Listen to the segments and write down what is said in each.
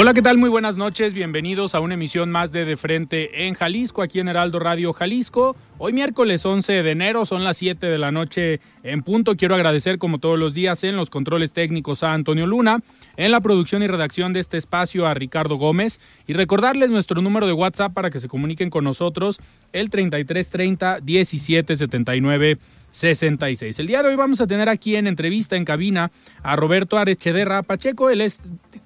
Hola, ¿qué tal? Muy buenas noches. Bienvenidos a una emisión más de De Frente en Jalisco, aquí en Heraldo Radio Jalisco. Hoy miércoles 11 de enero, son las 7 de la noche en punto. Quiero agradecer como todos los días en los controles técnicos a Antonio Luna, en la producción y redacción de este espacio a Ricardo Gómez y recordarles nuestro número de WhatsApp para que se comuniquen con nosotros, el 3330 1779 66. El día de hoy vamos a tener aquí en entrevista en cabina a Roberto Arechederra Pacheco, él es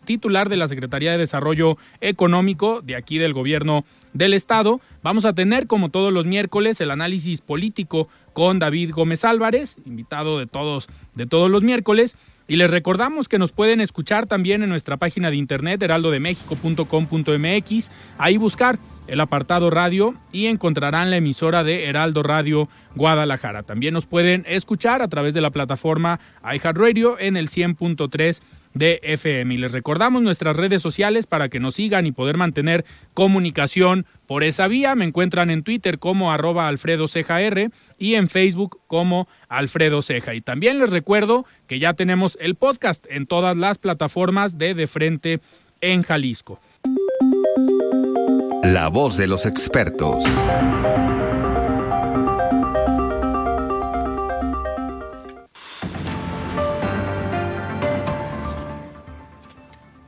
titular de la Secretaría de Desarrollo Económico de aquí del gobierno del estado. Vamos a tener como todos los miércoles el análisis político con David Gómez Álvarez, invitado de todos de todos los miércoles y les recordamos que nos pueden escuchar también en nuestra página de internet heraldodemexico.com.mx, ahí buscar el apartado radio y encontrarán la emisora de Heraldo Radio Guadalajara. También nos pueden escuchar a través de la plataforma iHeartRadio en el 100.3 de FM. Y les recordamos nuestras redes sociales para que nos sigan y poder mantener comunicación por esa vía. Me encuentran en Twitter como arroba Alfredo y en Facebook como Alfredo Ceja. Y también les recuerdo que ya tenemos el podcast en todas las plataformas de De Frente en Jalisco. La voz de los expertos.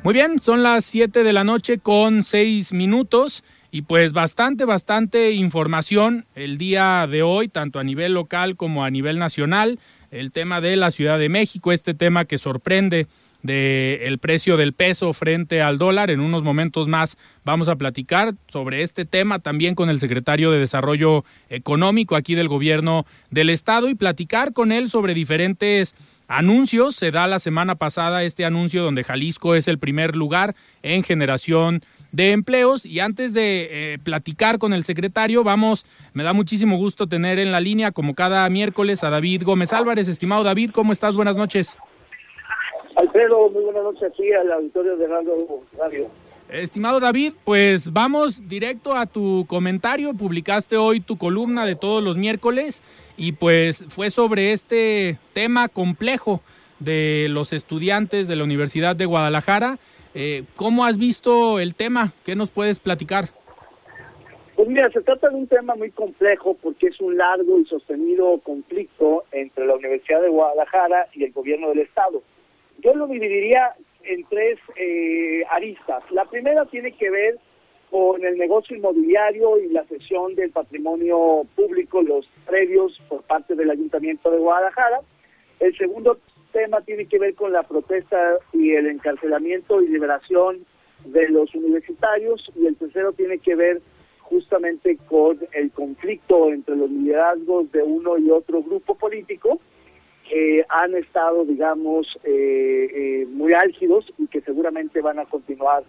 Muy bien, son las 7 de la noche con 6 minutos y pues bastante, bastante información el día de hoy, tanto a nivel local como a nivel nacional. El tema de la Ciudad de México, este tema que sorprende del precio del peso frente al dólar. En unos momentos más vamos a platicar sobre este tema también con el secretario de Desarrollo Económico aquí del gobierno del estado y platicar con él sobre diferentes anuncios. Se da la semana pasada este anuncio donde Jalisco es el primer lugar en generación de empleos. Y antes de eh, platicar con el secretario, vamos, me da muchísimo gusto tener en la línea, como cada miércoles, a David Gómez Álvarez. Estimado David, ¿cómo estás? Buenas noches. Alfredo, muy buenas noches aquí al auditorio de Radio. Estimado David, pues vamos directo a tu comentario. Publicaste hoy tu columna de todos los miércoles y pues fue sobre este tema complejo de los estudiantes de la Universidad de Guadalajara. Eh, ¿Cómo has visto el tema? ¿Qué nos puedes platicar? Pues mira, se trata de un tema muy complejo porque es un largo y sostenido conflicto entre la Universidad de Guadalajara y el gobierno del Estado. Yo lo dividiría en tres eh, aristas. La primera tiene que ver con el negocio inmobiliario y la cesión del patrimonio público, los previos por parte del Ayuntamiento de Guadalajara. El segundo tema tiene que ver con la protesta y el encarcelamiento y liberación de los universitarios. Y el tercero tiene que ver justamente con el conflicto entre los liderazgos de uno y otro grupo político que han estado, digamos, eh, eh, muy álgidos y que seguramente van a continuar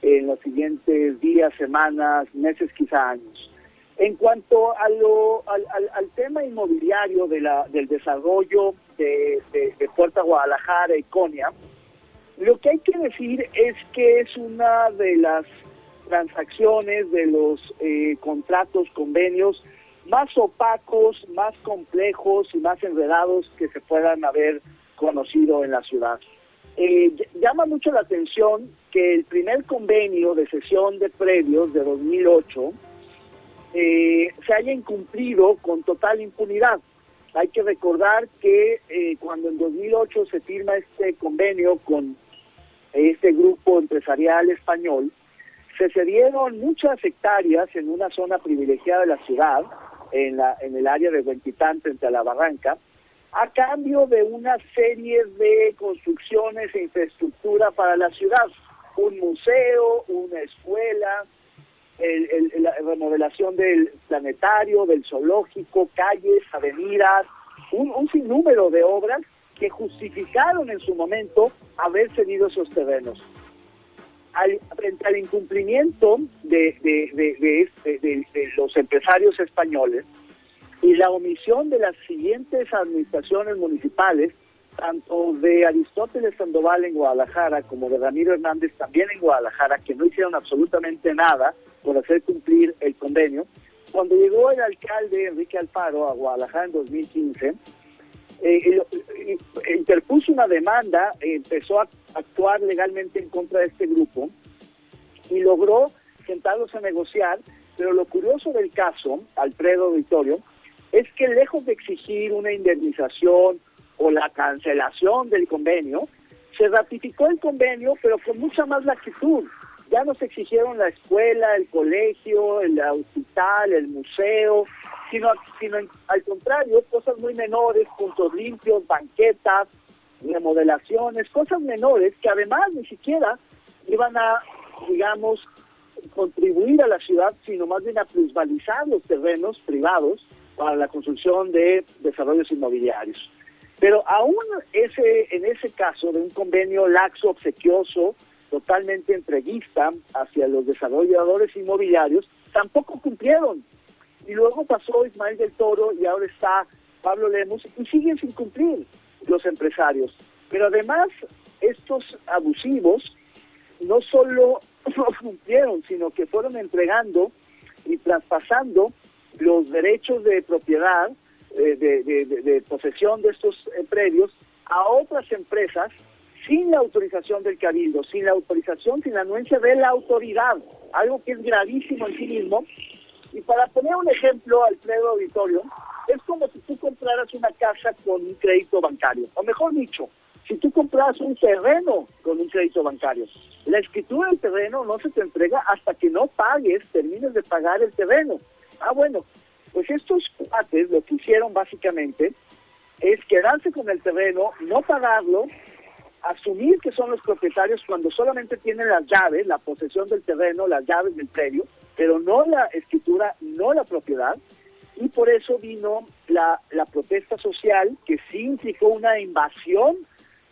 en los siguientes días, semanas, meses, quizá años. En cuanto a lo, al, tema inmobiliario de la, del desarrollo de, de, Puerta Guadalajara y Conia, Lo que hay que decir es que es una de las transacciones, de los eh, contratos, convenios más opacos, más complejos y más enredados que se puedan haber conocido en la ciudad. Eh, llama mucho la atención que el primer convenio de sesión de predios de 2008 eh, se haya incumplido con total impunidad. Hay que recordar que eh, cuando en 2008 se firma este convenio con este grupo empresarial español, se cedieron muchas hectáreas en una zona privilegiada de la ciudad, en, la, en el área de Huentitán frente a la Barranca, a cambio de una serie de construcciones e infraestructura para la ciudad, un museo, una escuela, la remodelación del planetario, del zoológico, calles, avenidas, un, un sinnúmero de obras que justificaron en su momento haber cedido esos terrenos. Al, frente al incumplimiento de, de, este, de, los empresarios españoles y la omisión de las siguientes administraciones municipales, tanto de Aristóteles Sandoval en Guadalajara como de Ramiro Hernández también en Guadalajara, que no hicieron absolutamente nada por hacer cumplir el convenio. Cuando llegó el alcalde Enrique Alfaro a Guadalajara en 2015, eh, interpuso una demanda, empezó a legalmente en contra de este grupo y logró sentarlos a negociar, pero lo curioso del caso, Alfredo Auditorio, es que lejos de exigir una indemnización o la cancelación del convenio, se ratificó el convenio, pero con mucha más latitud ya nos exigieron la escuela, el colegio, el hospital, el museo, sino, sino al contrario, cosas muy menores, puntos limpios, banquetas, remodelaciones, cosas menores que además ni siquiera iban a, digamos, contribuir a la ciudad, sino más bien a plusvalizar los terrenos privados para la construcción de desarrollos inmobiliarios. Pero aún ese, en ese caso de un convenio laxo, obsequioso, totalmente entreguista hacia los desarrolladores inmobiliarios, tampoco cumplieron. Y luego pasó Ismael del Toro y ahora está Pablo Lemos y siguen sin cumplir los empresarios. Pero además, estos abusivos no solo no cumplieron, sino que fueron entregando y traspasando los derechos de propiedad, eh, de, posesión de estos eh, predios a otras empresas sin la autorización del cabildo, sin la autorización, sin la anuencia de la autoridad, algo que es gravísimo en sí mismo. Y para poner un ejemplo, Alfredo Auditorio, es como si tú compraras una casa con un crédito bancario, o mejor dicho, si tú compras un terreno con un crédito bancario. La escritura del terreno no se te entrega hasta que no pagues, termines de pagar el terreno. Ah, bueno, pues estos cuates lo que hicieron básicamente es quedarse con el terreno, no pagarlo, asumir que son los propietarios cuando solamente tienen las llaves, la posesión del terreno, las llaves del predio, pero no la escritura, no la propiedad, y por eso vino la, protesta social que sí implicó una invasión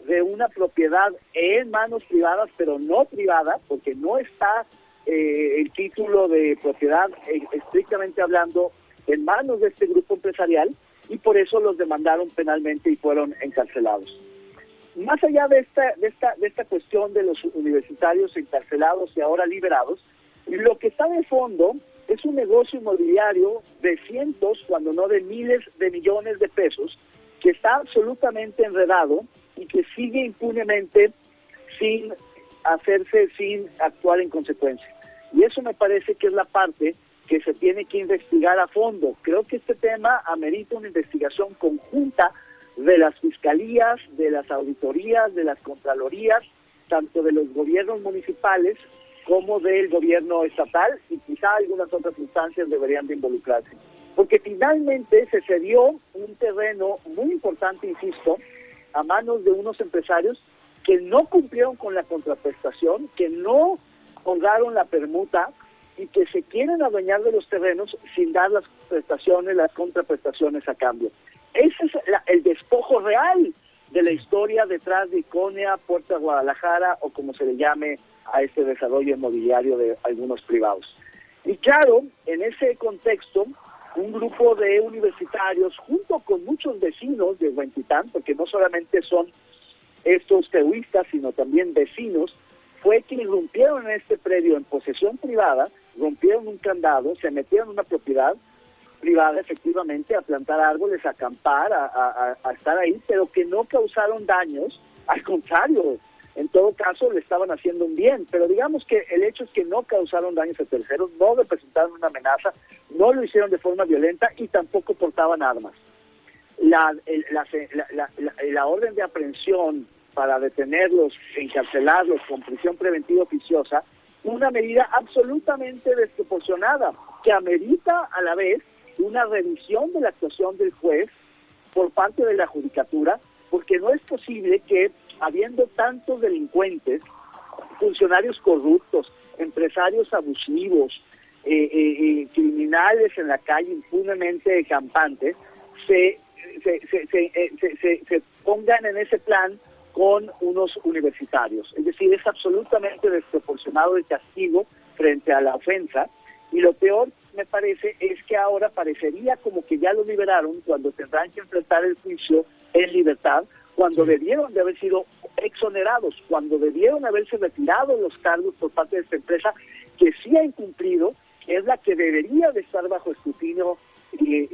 de una propiedad en manos privadas, pero no privada, porque no está eh, el título de propiedad eh, estrictamente hablando en manos de este grupo empresarial y por eso los demandaron penalmente y fueron encarcelados. Más allá de esta, de esta, de esta cuestión de los universitarios encarcelados y ahora liberados, lo que está de fondo es un negocio inmobiliario de cientos, cuando no de miles de millones de pesos, que está absolutamente enredado y que sigue impunemente sin hacerse, sin actuar en consecuencia. Y eso me parece que es la parte que se tiene que investigar a fondo. Creo que este tema amerita una investigación conjunta de las fiscalías, de las auditorías, de las contralorías, tanto de los gobiernos municipales como del gobierno estatal y quizá algunas otras instancias deberían de involucrarse. Porque finalmente se cedió un terreno muy importante, insisto, a manos de unos empresarios que no cumplieron con la contraprestación, que no honraron la permuta y que se quieren adueñar de los terrenos sin dar las prestaciones, las contraprestaciones a cambio. Ese es el despojo real de la historia detrás de Iconia, Puerta Guadalajara o como se le llame a este desarrollo inmobiliario de algunos privados. Y claro, en ese contexto, un grupo de universitarios, junto con muchos vecinos de Huentitán, porque no solamente son estos tehuistas, sino también vecinos, fue que irrumpieron en este predio en posesión privada, rompieron un candado, se metieron en una propiedad privada efectivamente a plantar árboles, a acampar, a, estar ahí, pero que no causaron daños, al contrario, en todo caso le estaban haciendo un bien, pero digamos que el hecho es que no causaron daños a terceros, no representaron una amenaza, no lo hicieron de forma violenta y tampoco portaban armas. La, orden de aprehensión para detenerlos, encarcelarlos con prisión preventiva oficiosa, una medida absolutamente desproporcionada que amerita a la vez una revisión de la actuación del juez por parte de la judicatura, porque no es posible que habiendo tantos delincuentes, funcionarios corruptos, empresarios abusivos, eh, eh, eh, criminales en la calle impunemente campantes, se, se, se, se, pongan en ese plan con unos universitarios. Es decir, es absolutamente desproporcionado el castigo frente a la ofensa. Y lo peor, me parece, es que ahora parecería como que ya lo liberaron cuando tendrán que enfrentar el juicio en libertad, cuando debieron de haber sido exonerados, cuando debieron haberse retirado los cargos por parte de esta empresa que sí ha incumplido, que es la que debería de estar bajo escrutinio y,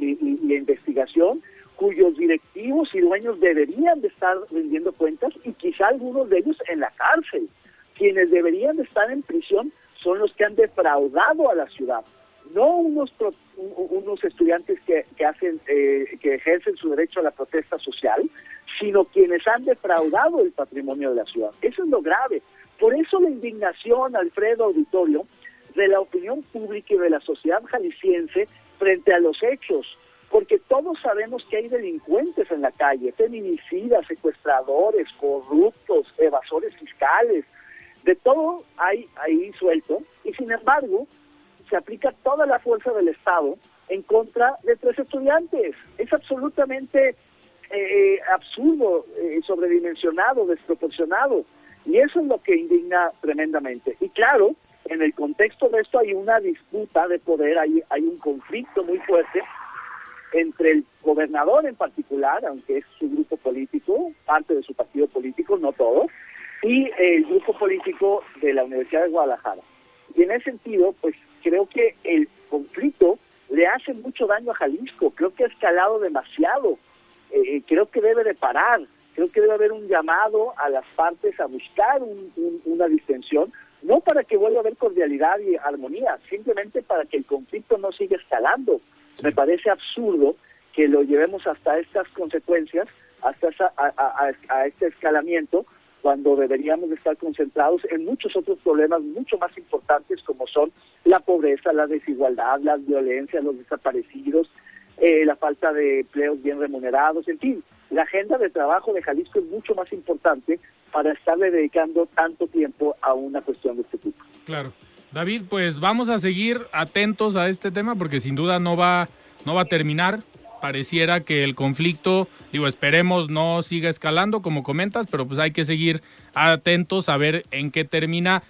investigación, cuyos directivos y dueños deberían de estar rindiendo cuentas y quizá algunos de ellos en la cárcel. Quienes deberían de estar en prisión son los que han defraudado a la ciudad, no unos unos estudiantes que, que hacen eh, que ejercen su derecho a la protesta social, sino quienes han defraudado el patrimonio de la ciudad. Eso es lo grave. Por eso la indignación, Alfredo Auditorio, de la opinión pública y de la sociedad jalisciense frente a los hechos, porque todos sabemos que hay delincuentes en la calle, feminicidas, secuestradores, corruptos, evasores fiscales, de todo hay ahí suelto, y sin embargo se aplica toda la fuerza del Estado en contra de tres estudiantes. Es absolutamente eh, absurdo, eh, sobredimensionado, desproporcionado. Y eso es lo que indigna tremendamente. Y claro, en el contexto de esto hay una disputa de poder, hay, hay un conflicto muy fuerte entre el gobernador en particular, aunque es su grupo político, parte de su partido político, no todo, y el grupo político de la Universidad de Guadalajara. Y en ese sentido, pues creo que el conflicto le hace mucho daño a Jalisco, creo que ha escalado demasiado, eh, creo que debe de parar, creo que debe haber un llamado a las partes a buscar una distensión, no para que vuelva a haber cordialidad y armonía, simplemente para que el conflicto no siga escalando. Me parece absurdo que lo llevemos hasta estas consecuencias, hasta a, este escalamiento, cuando deberíamos estar concentrados en muchos otros problemas mucho más importantes como son la pobreza, la desigualdad, las violencias, los desaparecidos, eh, la falta de empleos bien remunerados, en fin, la agenda de trabajo de Jalisco es mucho más importante para estarle dedicando tanto tiempo a una cuestión de este tipo. Claro. David, pues vamos a seguir atentos a este tema porque sin duda no va, no va a terminar pareciera que el conflicto, digo, esperemos no siga escalando como comentas, pero pues hay que seguir atentos a ver en qué termina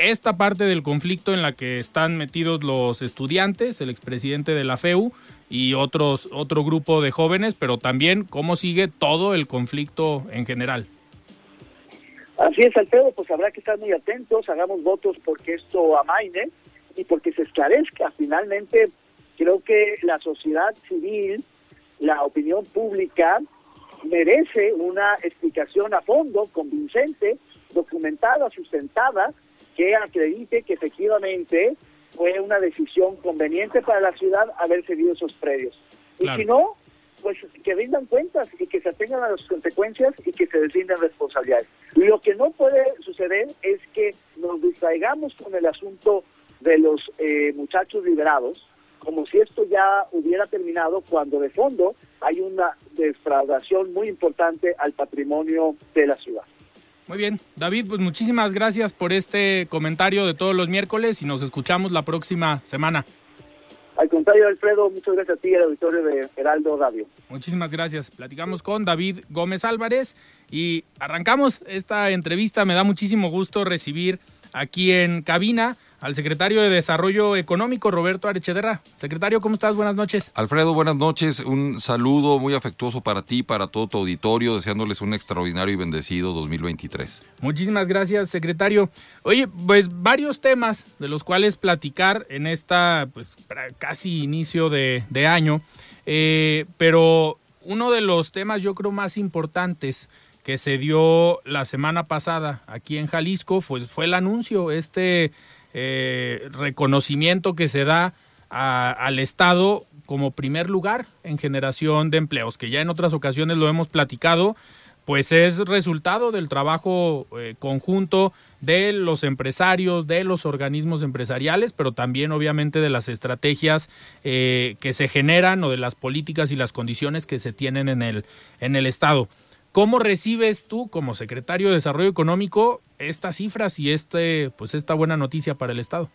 esta parte del conflicto en la que están metidos los estudiantes, el expresidente de la FEU y otros otro grupo de jóvenes, pero también cómo sigue todo el conflicto en general. Así es, Alfredo, pues habrá que estar muy atentos, hagamos votos porque esto amaine y porque se esclarezca. Finalmente, creo que la sociedad civil la opinión pública merece una explicación a fondo, convincente, documentada, sustentada, que acredite que efectivamente fue una decisión conveniente para la ciudad haber seguido esos predios. Y si no, pues que rindan cuentas y que se atengan a las consecuencias y que se deslindan responsabilidades. Lo que no puede suceder es que nos distraigamos con el asunto de los eh, muchachos liberados, como si esto ya hubiera terminado cuando de fondo hay una defraudación muy importante al patrimonio de la ciudad. Muy bien, David, pues muchísimas gracias por este comentario de todos los miércoles y nos escuchamos la próxima semana. Al contrario, Alfredo, muchas gracias a ti y al auditorio de Heraldo Radio. Muchísimas gracias. Platicamos con David Gómez Álvarez y arrancamos esta entrevista. Me da muchísimo gusto recibir aquí en cabina al secretario de Desarrollo Económico, Roberto Arechederra. Secretario, ¿cómo estás? Buenas noches. Alfredo, buenas noches. Un saludo muy afectuoso para ti, para todo tu auditorio, deseándoles un extraordinario y bendecido 2023. Muchísimas gracias, secretario. Oye, pues varios temas de los cuales platicar en esta, pues casi inicio de, año, eh, pero uno de los temas yo creo más importantes que se dio la semana pasada aquí en Jalisco, pues fue el anuncio, este eh, reconocimiento que se da al Estado como primer lugar en generación de empleos, que ya en otras ocasiones lo hemos platicado, pues es resultado del trabajo eh, conjunto de los empresarios, de los organismos empresariales, pero también obviamente de las estrategias eh, que se generan o de las políticas y las condiciones que se tienen en el, en el Estado. ¿Cómo recibes tú como secretario de Desarrollo Económico estas cifras y este, pues esta buena noticia para el Estado?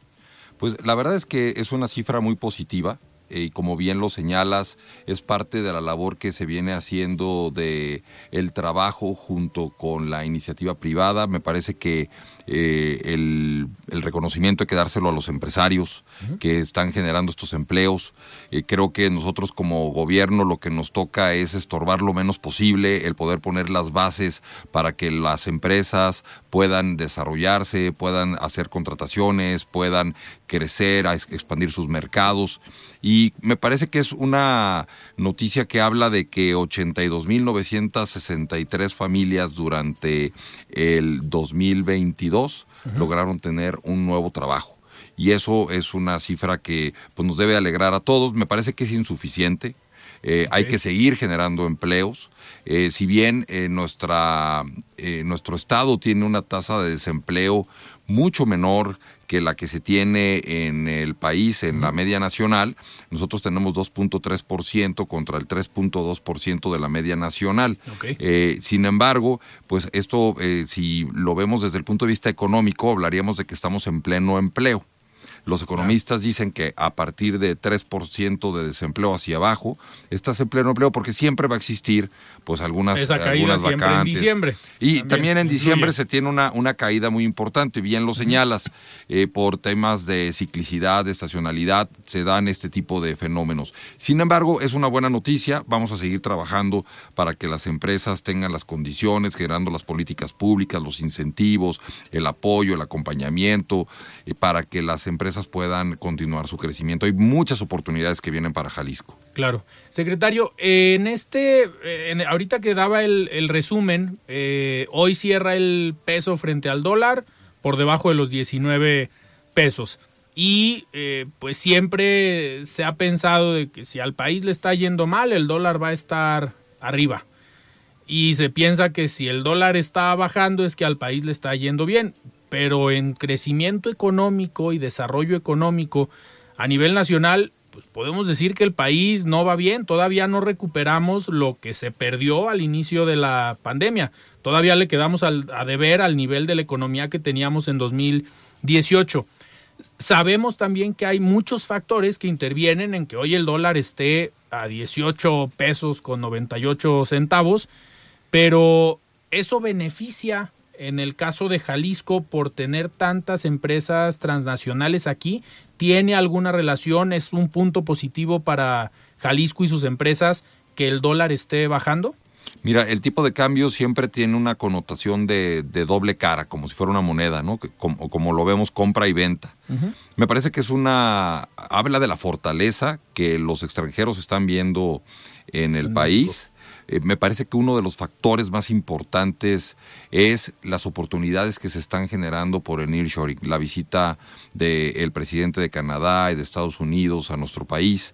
Pues la verdad es que es una cifra muy positiva y como bien lo señalas, es parte de la labor que se viene haciendo de el trabajo junto con la iniciativa privada. Me parece que eh, el, reconocimiento hay que dárselo a los empresarios que están generando estos empleos. Eh, creo que nosotros como gobierno lo que nos toca es estorbar lo menos posible, el poder poner las bases para que las empresas puedan desarrollarse, puedan hacer contrataciones, puedan crecer, expandir sus mercados. Y me parece que es una noticia que habla de que 82.963 familias durante el 2022 lograron tener un nuevo trabajo. Y eso es una cifra que pues, nos debe alegrar a todos. Me parece que es insuficiente. Eh, hay que seguir generando empleos. Eh, si bien eh, nuestra, nuestro estado tiene una tasa de desempleo mucho menor que la que se tiene en el país, en la media nacional. Nosotros tenemos 2.3% contra el 3.2% de la media nacional. Eh, sin embargo, pues esto, eh, si lo vemos desde el punto de vista económico, hablaríamos de que estamos en pleno empleo. Los economistas dicen que a partir de 3% de desempleo hacia abajo, estás en pleno empleo porque siempre va a existir pues algunas, Esa algunas vacantes. En diciembre. Y también, en diciembre se tiene una, una caída muy importante, bien lo señalas, eh, por temas de ciclicidad, de estacionalidad, se dan este tipo de fenómenos. Sin embargo, es una buena noticia, vamos a seguir trabajando para que las empresas tengan las condiciones, generando las políticas públicas, los incentivos, el apoyo, el acompañamiento, eh, para que las empresas puedan continuar su crecimiento. Hay muchas oportunidades que vienen para Jalisco. Claro. Secretario, en este, ahorita que daba el, resumen, eh, hoy cierra el peso frente al dólar por debajo de los 19 pesos. Y eh, pues siempre se ha pensado de que si al país le está yendo mal, el dólar va a estar arriba. Y se piensa que si el dólar está bajando es que al país le está yendo bien pero en crecimiento económico y desarrollo económico a nivel nacional, pues podemos decir que el país no va bien, todavía no recuperamos lo que se perdió al inicio de la pandemia, todavía le quedamos a deber al nivel de la economía que teníamos en 2018. Sabemos también que hay muchos factores que intervienen en que hoy el dólar esté a 18 pesos con 98 centavos, pero eso beneficia en el caso de Jalisco por tener tantas empresas transnacionales aquí? ¿Tiene alguna relación? ¿Es un punto positivo para Jalisco y sus empresas que el dólar esté bajando? Mira, el tipo de cambio siempre tiene una connotación de, doble cara, como si fuera una moneda, ¿no? Como, como lo vemos, compra y venta. Me parece que es una. habla de la fortaleza que los extranjeros están viendo en el país. Eh, me parece que uno de los factores más importantes es las oportunidades que se están generando por el nearshoring, la visita del presidente de Canadá y de Estados Unidos a nuestro país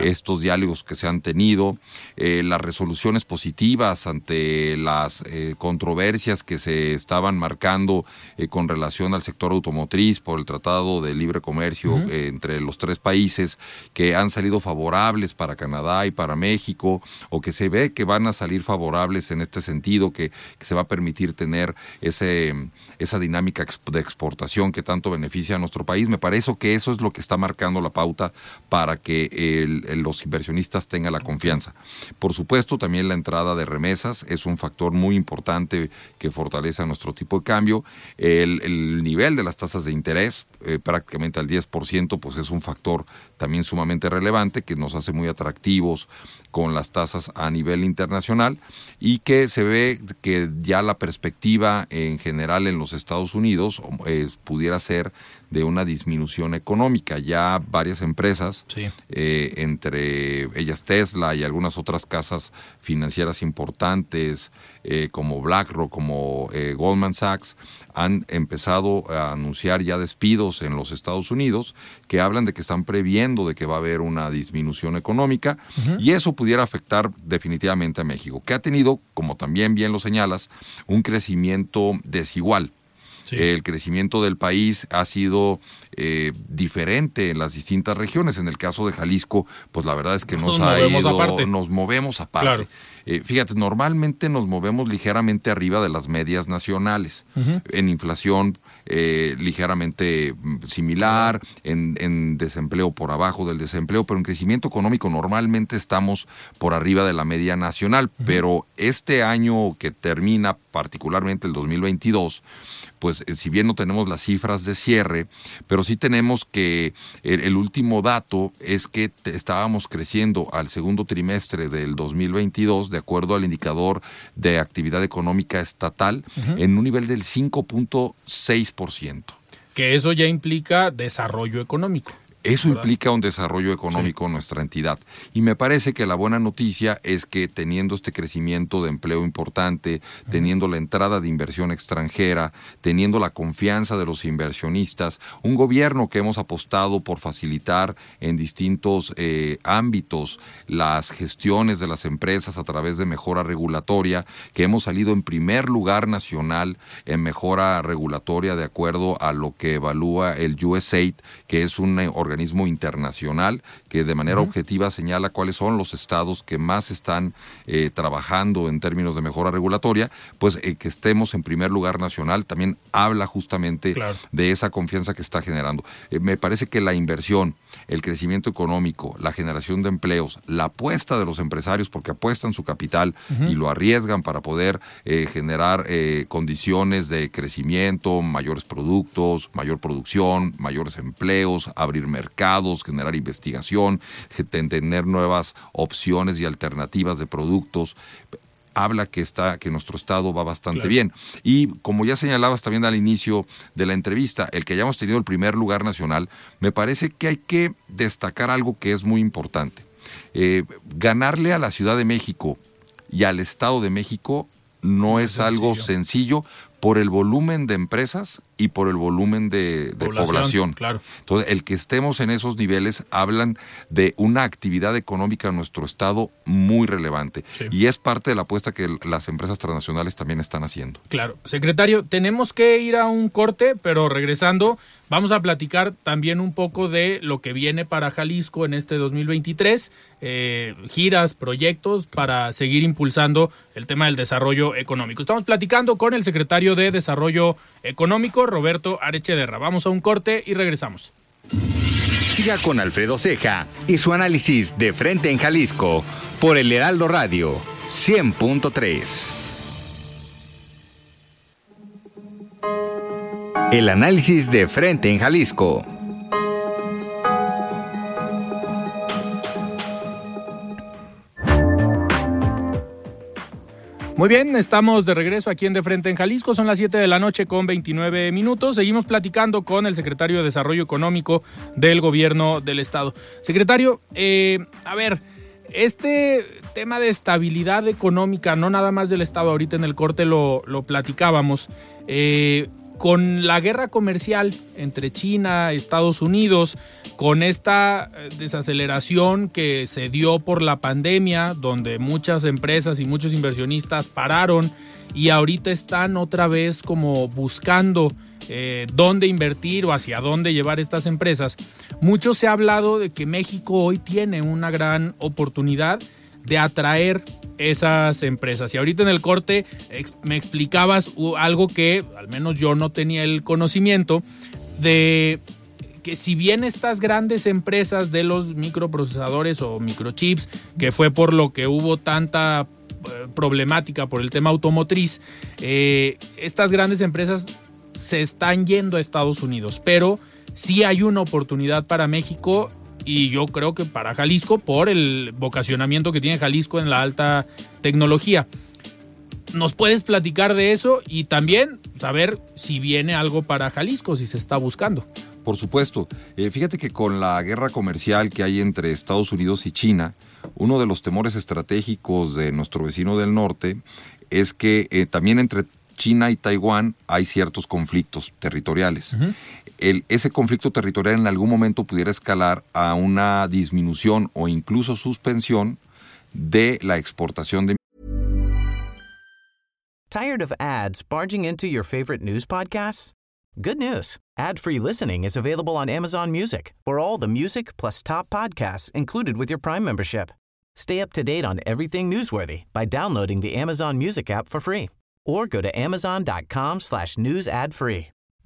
estos diálogos que se han tenido, eh, las resoluciones positivas ante las eh, controversias que se estaban marcando eh, con relación al sector automotriz por el Tratado de Libre Comercio entre los tres países que han salido favorables para Canadá y para México o que se ve que van a salir favorables en este sentido, que, se va a permitir tener ese, esa dinámica de exportación que tanto beneficia a nuestro país. Me parece que eso es lo que está marcando la pauta para que los inversionistas tengan la confianza. Por supuesto, también la entrada de remesas es un factor muy importante que fortalece nuestro tipo de cambio. El, nivel de las tasas de interés, eh, prácticamente al 10%, pues es un factor también sumamente relevante que nos hace muy atractivos con las tasas a nivel internacional y que se ve que ya la perspectiva en general en los Estados Unidos eh, pudiera ser de una disminución económica. Ya varias empresas, eh, entre ellas Tesla y algunas otras casas financieras importantes, eh, como BlackRock, como Goldman Sachs, han empezado a anunciar ya despidos en los Estados Unidos que hablan de que están previendo de que va a haber una disminución económica y eso pudiera afectar definitivamente a México, que ha tenido, como también bien lo señalas, un crecimiento desigual. El crecimiento del país ha sido eh, diferente en las distintas regiones. En el caso de Jalisco, pues la verdad es que nos, ha movemos aparte. nos movemos aparte. Eh, fíjate, normalmente nos movemos ligeramente arriba de las medias nacionales. En inflación eh, ligeramente mm, similar, en, en, desempleo por abajo del desempleo, pero en crecimiento económico normalmente estamos por arriba de la media nacional. Pero este año que termina, particularmente el 2022, pues si bien no tenemos las cifras de cierre, pero sí tenemos que el, último dato es que estábamos creciendo al segundo trimestre del 2022, de acuerdo al indicador de actividad económica estatal, en un nivel del 5.6%. Que eso ya implica desarrollo económico. Eso implica un desarrollo económico en nuestra entidad. Y me parece que la buena noticia es que teniendo este crecimiento de empleo importante, teniendo la entrada de inversión extranjera, teniendo la confianza de los inversionistas, un gobierno que hemos apostado por facilitar en distintos eh, ámbitos las gestiones de las empresas a través de mejora regulatoria, que hemos salido en primer lugar nacional en mejora regulatoria de acuerdo a lo que evalúa el USAID, que es un organismo organismo internacional que de manera objetiva señala cuáles son los estados que más están eh, trabajando en términos de mejora regulatoria, pues eh, que estemos en primer lugar nacional también habla justamente de esa confianza que está generando. Eh, me parece que la inversión, el crecimiento económico, la generación de empleos, la apuesta de los empresarios porque apuestan su capital y lo arriesgan para poder generar condiciones de crecimiento, mayores productos, mayor producción, mayores empleos, abrir mercados mercados, generar investigación, tener nuevas opciones y alternativas de productos habla que está que nuestro estado va bastante bien. Y como ya señalabas también al inicio de la entrevista el que hayamos tenido el primer lugar nacional me parece que hay que destacar algo que es muy importante. Eh, ganarle a la Ciudad de México y al Estado de México no es, algo sencillo por el volumen de empresas y por el volumen de, población, Claro. Entonces, el que estemos en esos niveles hablan de una actividad económica en nuestro estado muy relevante. Y es parte de la apuesta que las empresas transnacionales también están haciendo. Claro. Secretario, tenemos que ir a un corte, pero regresando, vamos a platicar también un poco de lo que viene para Jalisco en este 2023, eh, giras, proyectos para seguir impulsando el tema del desarrollo económico. Estamos platicando con el secretario de Desarrollo Económico, Roberto Arechederra. Vamos a un corte y regresamos. Siga con Alfredo Ceja y su análisis de frente en Jalisco por el Heraldo Radio 100.3. El análisis de frente en Jalisco. Muy bien, estamos de regreso aquí en De Frente en Jalisco. Son las 7 de la noche con 29 minutos. Seguimos platicando con el secretario de Desarrollo Económico del Gobierno del Estado. Secretario, eh, a ver, este tema de estabilidad económica, no nada más del Estado, ahorita en el corte lo, lo platicábamos. Eh, con la guerra comercial entre China, y Estados Unidos, con esta eh, desaceleración que se dio por la pandemia, donde muchas empresas y muchos inversionistas pararon y ahorita están otra vez como buscando eh, dónde invertir o hacia dónde llevar estas empresas, mucho se ha hablado de que México hoy tiene una gran oportunidad de atraer esas empresas. Y ahorita en el corte me explicabas algo que al menos yo no tenía el conocimiento de que si bien estas grandes empresas de los microprocesadores o microchips, que fue por lo que hubo tanta eh, problemática por el tema automotriz, eh, estas grandes empresas se están yendo a Estados Unidos, pero sí hay una oportunidad para México y yo creo que para Jalisco por el vocacionamiento que tiene Jalisco en la alta tecnología. ¿Nos puedes platicar de eso y también saber si viene algo para Jalisco, si se está buscando? Por supuesto. Eh, fíjate que con la guerra comercial que hay entre Estados Unidos y China, uno de los temores estratégicos de nuestro vecino del norte es que eh, también entre China y Taiwán hay ciertos conflictos territoriales. El, ese conflicto territorial en algún momento pudiera escalar a una disminución o incluso suspensión de la exportación de Tired of ads barging into your favorite news podcasts? Good news. Ad-free listening is available on Amazon Music. For all the music plus top podcasts included with your Prime membership. Stay up to date on everything newsworthy by downloading the Amazon Music app for free or go to amazon.com slash news ad free.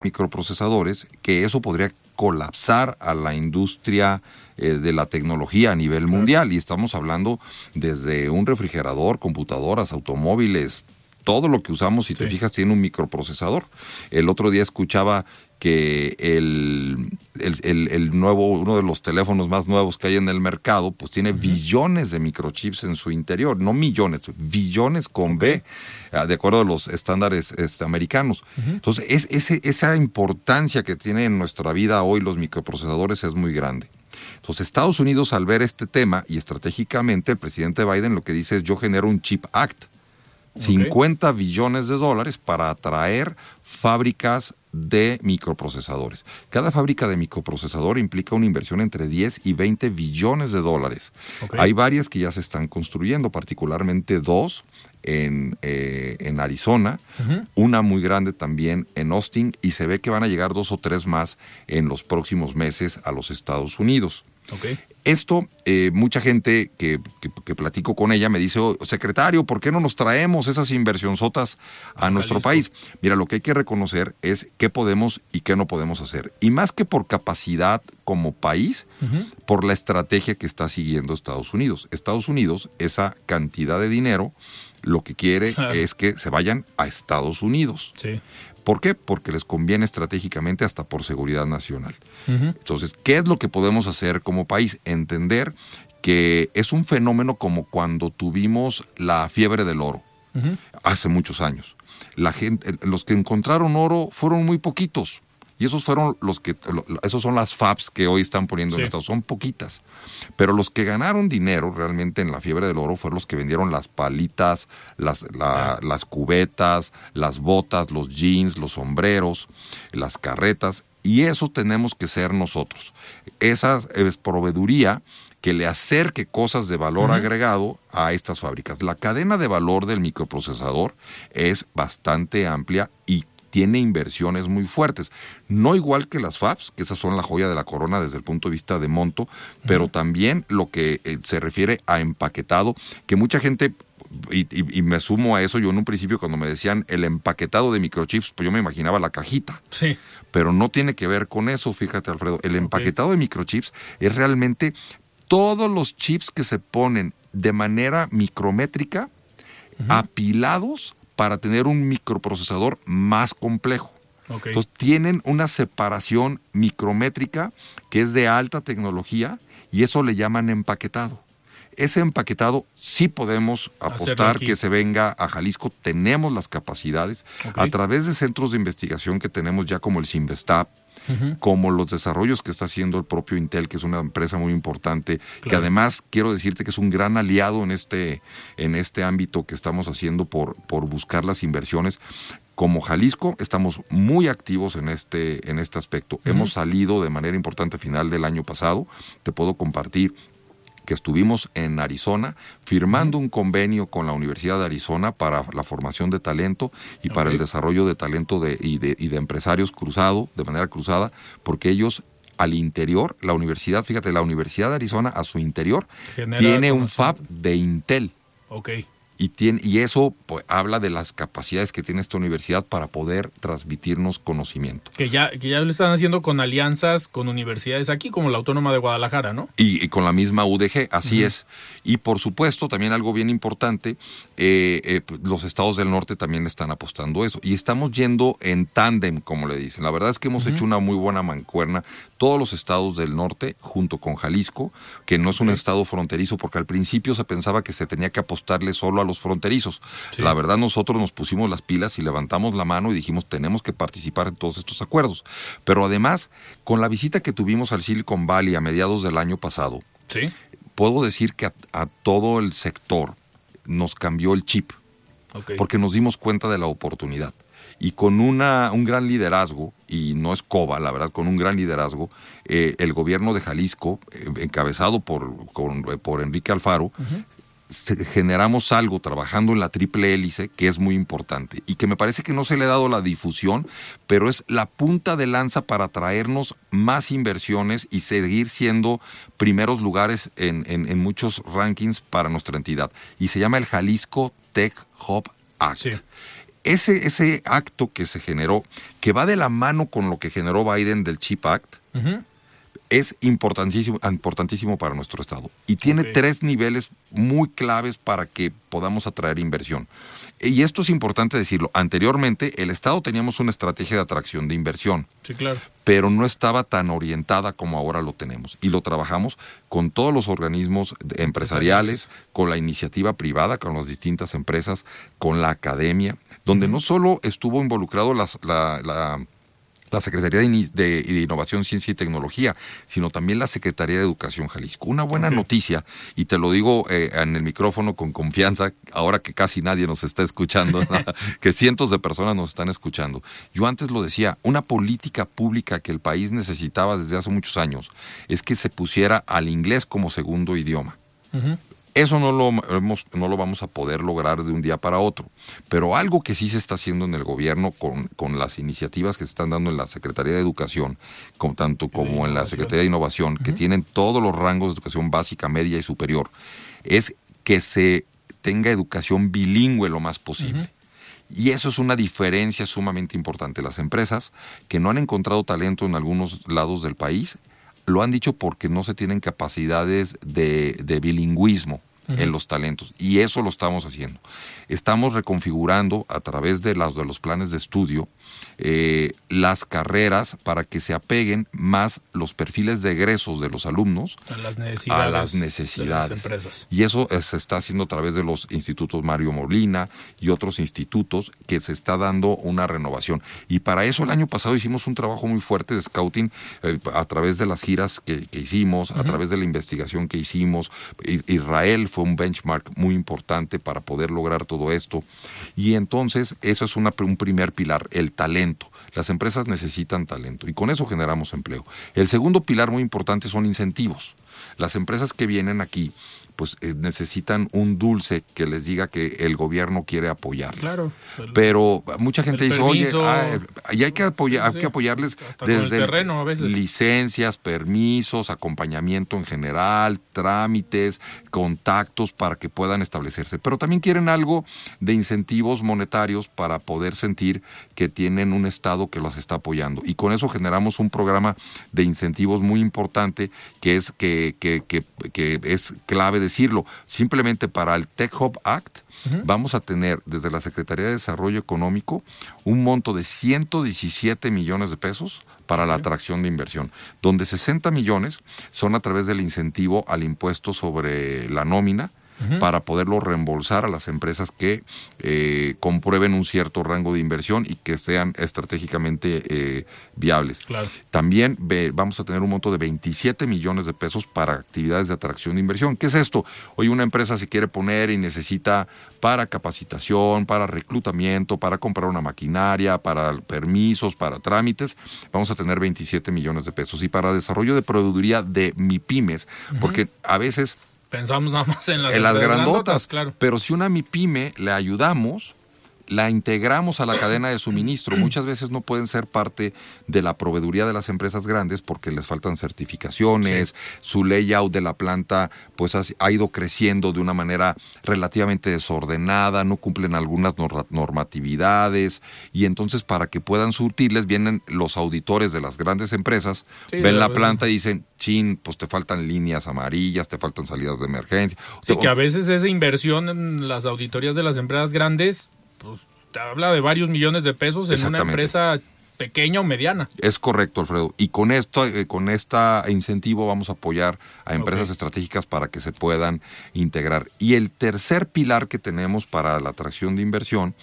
Microprocesadores que eso podría colapsar a la industria eh, de la tecnología a nivel mundial. Y estamos hablando desde un refrigerador, computadoras, automóviles, todo lo que usamos, si te fijas, tiene un microprocesador. El otro día escuchaba que el, el, nuevo, uno de los teléfonos más nuevos que hay en el mercado, pues tiene billones de microchips en su interior, no millones, billones con B, ah, de acuerdo a los estándares este, americanos. Entonces, es, ese, esa importancia que tiene en nuestra vida hoy los microprocesadores es muy grande. Entonces, Estados Unidos, al ver este tema y estratégicamente, el presidente Biden lo que dice es: yo genero un Chip Act. 50 billones de dólares para atraer fábricas de microprocesadores. Cada fábrica de microprocesador implica una inversión entre 10 y 20 billones de dólares. Hay varias que ya se están construyendo, particularmente dos en, eh, en Arizona, una muy grande también en Austin y se ve que van a llegar dos o tres más en los próximos meses a los Estados Unidos. Esto, eh, mucha gente que, que, platico con ella me dice, oh, secretario, ¿por qué no nos traemos esas inversionzotas a nuestro país? Mira, lo que hay que reconocer es qué podemos y qué no podemos hacer. Y más que por capacidad como país, por la estrategia que está siguiendo Estados Unidos. Estados Unidos, esa cantidad de dinero, lo que quiere es que se vayan a Estados Unidos. Sí. ¿Por qué? Porque les conviene estratégicamente hasta por seguridad nacional. Entonces, ¿qué es lo que podemos hacer como país? Entender que es un fenómeno como cuando tuvimos la fiebre del oro hace muchos años. La gente, los que encontraron oro fueron muy poquitos. Y esos fueron los que, esos son las FAPs que hoy están poniendo en Estados son poquitas. Pero los que ganaron dinero realmente en la fiebre del oro fueron los que vendieron las palitas, las, las cubetas, las botas, los jeans, los sombreros, las carretas. Y eso tenemos que ser nosotros. Esa es proveeduría que le acerque cosas de valor agregado a estas fábricas. La cadena de valor del microprocesador es bastante amplia y tiene inversiones muy fuertes. No igual que las FABs, que esas son la joya de la corona desde el punto de vista de monto, pero también lo que eh, se refiere a empaquetado, que mucha gente y, me sumo a eso, yo en un principio cuando me decían el empaquetado de microchips, pues yo me imaginaba la cajita. Sí. Pero no tiene que ver con eso, fíjate Alfredo. El empaquetado de microchips es realmente todos los chips que se ponen de manera micrométrica, apilados para tener un microprocesador más complejo. Entonces tienen una separación micrométrica que es de alta tecnología y eso le llaman empaquetado. Ese empaquetado sí podemos apostar que se venga a Jalisco, tenemos las capacidades. A través de centros de investigación que tenemos ya como el Sinvestap, como los desarrollos que está haciendo el propio Intel, que es una empresa muy importante, que además quiero decirte que es un gran aliado en este, en este ámbito que estamos haciendo por, por buscar las inversiones como Jalisco estamos muy activos en este, en este aspecto. Hemos salido de manera importante a final del año pasado. Te puedo compartir que estuvimos en Arizona firmando un convenio con la Universidad de Arizona para la formación de talento y para el desarrollo de talento de, y, de, y de empresarios cruzado, de manera cruzada, porque ellos al interior, la universidad, fíjate, la Universidad de Arizona a su interior Genera tiene un. FAB de Intel. Ok. Y, tiene, y eso pues, habla de las capacidades que tiene esta universidad para poder transmitirnos conocimiento. Que ya, que ya lo están haciendo con alianzas con universidades aquí, como la Autónoma de Guadalajara, ¿no? Y, y con la misma UDG, así es. Y por supuesto, también algo bien importante, eh, eh, los estados del norte también están apostando eso. Y estamos yendo en tándem, como le dicen. La verdad es que hemos hecho una muy buena mancuerna. Todos los estados del norte, junto con Jalisco, que no es un estado fronterizo, porque al principio se pensaba que se tenía que apostarle solo a los fronterizos. La verdad, nosotros nos pusimos las pilas y levantamos la mano y dijimos, tenemos que participar en todos estos acuerdos. Pero además, con la visita que tuvimos al Silicon Valley a mediados del año pasado, Sí. puedo decir que a, a todo el sector nos cambió el chip, porque nos dimos cuenta de la oportunidad. Y con una, un gran liderazgo, y no es coba, la verdad, con un gran liderazgo, eh, el gobierno de Jalisco, eh, encabezado por, con- por Enrique Alfaro, se- generamos algo trabajando en la triple hélice que es muy importante y que me parece que no se le ha dado la difusión, pero es la punta de lanza para traernos más inversiones y seguir siendo primeros lugares en, en- en muchos rankings para nuestra entidad. Y se llama el Jalisco Tech Hub Act. Sí. Ese, ese acto que se generó, que va de la mano con lo que generó Biden del Chip Act, es importantísimo, importantísimo para nuestro Estado. Y tiene tres niveles muy claves para que podamos atraer inversión. Y esto es importante decirlo. Anteriormente, el Estado teníamos una estrategia de atracción de inversión Sí, claro. pero no estaba tan orientada como ahora lo tenemos. Y lo trabajamos con todos los organismos empresariales, con la iniciativa privada, con las distintas empresas, con la academia, donde no solo estuvo involucrado la, la- la Secretaría de, Ini- de- de Innovación, Ciencia y Tecnología, sino también la Secretaría de Educación Jalisco. Una buena noticia, y te lo digo eh, en el micrófono con confianza, ahora que casi nadie nos está escuchando, que cientos de personas nos están escuchando. Yo antes lo decía, una política pública que el país necesitaba desde hace muchos años es que se pusiera al inglés como segundo idioma. Eso no lo, hemos- no lo vamos a poder lograr de un día para otro. Pero algo que sí se está haciendo en el gobierno con, con las iniciativas que se están dando en la Secretaría de Educación, tanto como en la Secretaría de Innovación, que tienen todos los rangos de educación básica, media y superior, es que se tenga educación bilingüe lo más posible. Y eso es una diferencia sumamente importante. Las empresas que no han encontrado talento en algunos lados del país lo han dicho porque no se tienen capacidades de, de bilingüismo en los talentos. Y eso lo estamos haciendo. Estamos reconfigurando a través de, las, de los planes de estudio eh, las carreras para que se apeguen más los perfiles de egresos de los alumnos A las necesidades. a las de las empresas. Y eso eh, se está haciendo a través de los institutos Mario Molina y otros institutos que se está dando una renovación. Y para eso el año pasado hicimos un trabajo muy fuerte de scouting eh, a través de las giras que, que hicimos, a través de la investigación que hicimos. Israel fue un benchmark muy importante para poder lograr todo esto. Y entonces eso es una, un primer pilar, el talento. Las empresas necesitan talento y con eso generamos empleo. El segundo pilar muy importante son incentivos. Las empresas que vienen aquí pues eh, necesitan un dulce que les diga que el gobierno quiere apoyarles. Claro. El- Pero mucha gente el dice, permiso. oye, ah, eh, y hay que, apoyar, hay que apoyarles el desde terreno a veces. licencias, permisos, acompañamiento en general, trámites, contactos para que puedan establecerse. Pero también quieren algo de incentivos monetarios para poder sentir que tienen un Estado que los está apoyando. Y con eso generamos un programa de incentivos muy importante que es, que, que, que, que es clave decirlo. Simplemente para el Tech Hub Act vamos a tener desde la Secretaría de Desarrollo Económico un monto de 117 millones de pesos para la atracción de inversión, donde 60 millones son a través del incentivo al impuesto sobre la nómina para poderlo reembolsar a las empresas que eh, comprueben un cierto rango de inversión y que sean estratégicamente eh, viables. También vamos a tener un monto de 27 millones de pesos para actividades de atracción de inversión. ¿Qué es esto? Hoy una empresa se quiere poner y necesita para capacitación, para reclutamiento, para comprar una maquinaria, para permisos, para trámites, vamos a tener 27 millones de pesos. Y para desarrollo de proveeduría de MIPIMES, porque a veces Pensamos nada más en las, en las grandotas, claro. Pero si una MIPYME le ayudamos, la integramos a la cadena de suministro. Muchas veces no pueden ser parte de la proveeduría de las empresas grandes porque les faltan certificaciones, su layout de la planta pues ha, ido creciendo de una manera relativamente desordenada, no cumplen algunas normatividades y entonces para que puedan surtirles vienen los auditores de las grandes empresas, ven la planta y dicen, chin, pues te faltan líneas amarillas, te faltan salidas de emergencia. Sí, que a veces esa inversión en las auditorías de las empresas grandes pues te habla de varios millones de pesos en una empresa pequeña o mediana. Es correcto, Alfredo. Y con esto, eh, con este incentivo vamos a apoyar a empresas estratégicas para que se puedan integrar. Y el tercer pilar que tenemos para la atracción de inversión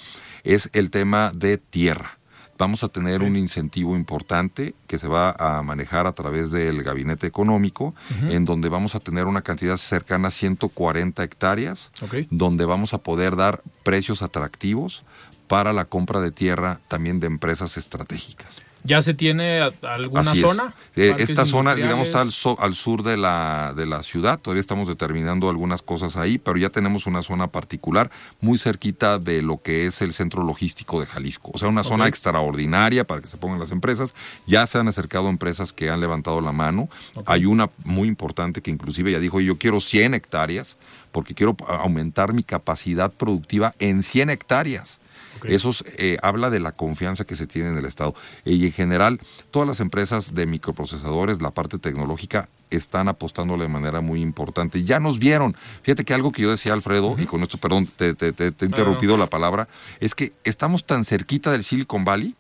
es el tema de tierra vamos a tener un incentivo importante que se va a manejar a través del gabinete económico, en donde vamos a tener una cantidad cercana a 140 hectáreas, donde vamos a poder dar precios atractivos para la compra de tierra también de empresas estratégicas. ¿Ya se tiene alguna zona? Eh, esta zona, digamos, está al, al, sur de la, de la ciudad. Todavía estamos determinando algunas cosas ahí, pero ya tenemos una zona particular muy cerquita de lo que es el centro logístico de Jalisco. O sea, una zona extraordinaria para que se pongan las empresas. Ya se han acercado empresas que han levantado la mano. Hay una muy importante que inclusive ya dijo, yo quiero 100 hectáreas porque quiero aumentar mi capacidad productiva en 100 hectáreas. Eso eh, habla de la confianza que se tiene en el Estado. Y en general, todas las empresas de microprocesadores, la parte tecnológica, están apostando de manera muy importante. Ya nos vieron. Fíjate que algo que yo decía, Alfredo, y con esto, perdón, te, he interrumpido la palabra, es que estamos tan cerquita del Silicon Valley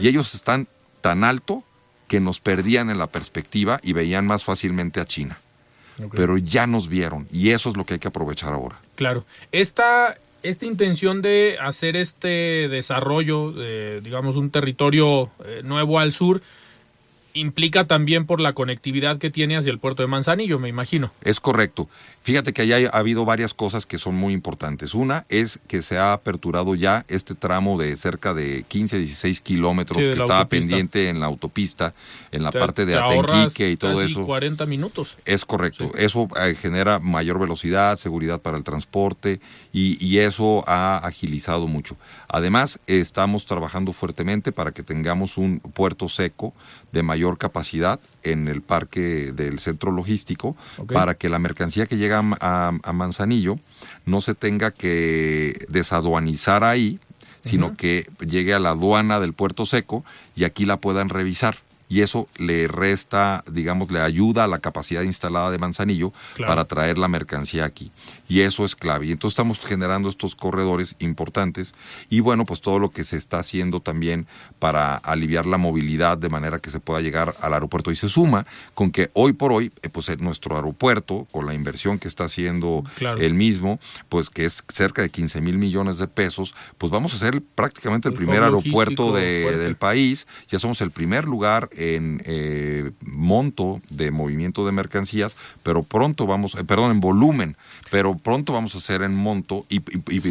y ellos están tan alto que nos perdían en la perspectiva y veían más fácilmente a China. Pero ya nos vieron y eso es lo que hay que aprovechar ahora. Claro. Esta, esta intención de hacer este desarrollo, digamos, un territorio eh, nuevo al sur, implica también por la conectividad que tiene hacia el puerto de Manzanillo, me imagino. Es correcto. Fíjate que ahí ha habido varias cosas que son muy importantes. Una es que se ha aperturado ya este tramo de cerca de 15, 16 kilómetros que estaba pendiente en la autopista, en la parte de Atenquique y todo eso. 40 minutos. Es correcto. Eso eh, genera mayor velocidad, seguridad para el transporte y, y eso ha agilizado mucho. Además, estamos trabajando fuertemente para que tengamos un puerto seco de mayor capacidad en el parque del centro logístico para que la mercancía que llega a, Manzanillo no se tenga que desaduanizar ahí, sino que llegue a la aduana del puerto seco y aquí la puedan revisar. Y eso le resta, digamos, le ayuda a la capacidad instalada de Manzanillo para traer la mercancía aquí. Y eso es clave. Y entonces estamos generando estos corredores importantes y bueno, pues todo lo que se está haciendo también para aliviar la movilidad de manera que se pueda llegar al aeropuerto. Y se suma con que hoy por hoy, eh, pues nuestro aeropuerto, con la inversión que está haciendo el mismo, pues que es cerca de 15 mil millones de pesos, pues vamos a ser prácticamente el, primer aeropuerto del país. Ya somos el primer lugar en eh, monto de movimiento de mercancías, pero pronto vamos, eh, perdón, en volumen, pero pronto vamos a hacer en monto y,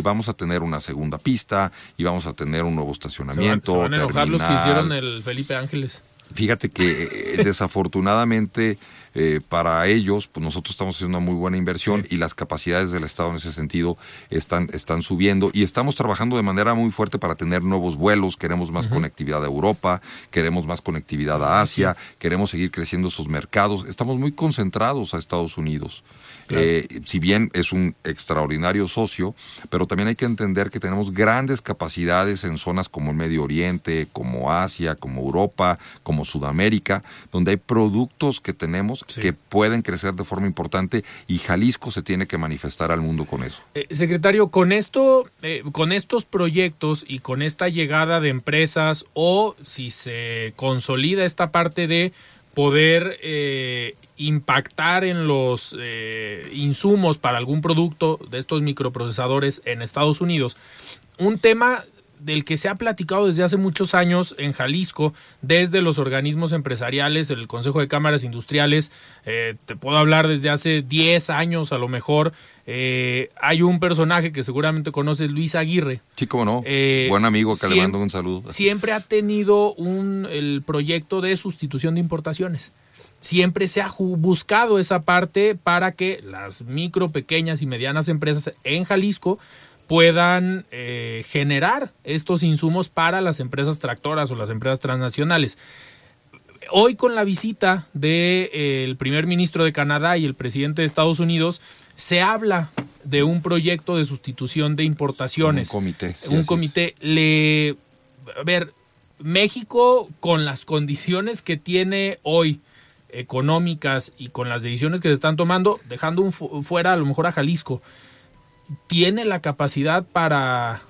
vamos a tener una segunda pista y vamos a tener un nuevo estacionamiento. Se van, a enojar los que hicieron el Felipe Ángeles. Fíjate que eh, desafortunadamente eh, para ellos, pues nosotros estamos haciendo una muy buena inversión y las capacidades del Estado en ese sentido están, están subiendo y estamos trabajando de manera muy fuerte para tener nuevos vuelos, queremos más conectividad a Europa, queremos más conectividad a Asia, queremos seguir creciendo esos mercados, estamos muy concentrados a Estados Unidos. Eh, si bien es un extraordinario socio, pero también hay que entender que tenemos grandes capacidades en zonas como el Medio Oriente, como Asia, como Europa, como Sudamérica, donde hay productos que tenemos que pueden crecer de forma importante y Jalisco se tiene que manifestar al mundo con eso. Eh, secretario, con esto, eh, con estos proyectos y con esta llegada de empresas o si se consolida esta parte de poder eh, impactar en los eh, insumos para algún producto de estos microprocesadores en Estados Unidos. Un tema del que se ha platicado desde hace muchos años en Jalisco, desde los organismos empresariales, el Consejo de Cámaras Industriales, eh, te puedo hablar desde hace 10 años a lo mejor. Eh, hay un personaje que seguramente conoces, Luis Aguirre. Sí, cómo no. Eh, Buen amigo que le mando un saludo. Siempre ha tenido un, el proyecto de sustitución de importaciones. Siempre se ha buscado esa parte para que las micro, pequeñas y medianas empresas en Jalisco puedan eh, generar estos insumos para las empresas tractoras o las empresas transnacionales. Hoy con la visita del primer ministro de Canadá y el presidente de Estados Unidos, se habla de un proyecto de sustitución de importaciones. Un comité, sí, un comité. Le, a ver, México con las condiciones que tiene hoy económicas y con las decisiones que se están tomando, dejando un fu- fuera a lo mejor a Jalisco, tiene la capacidad para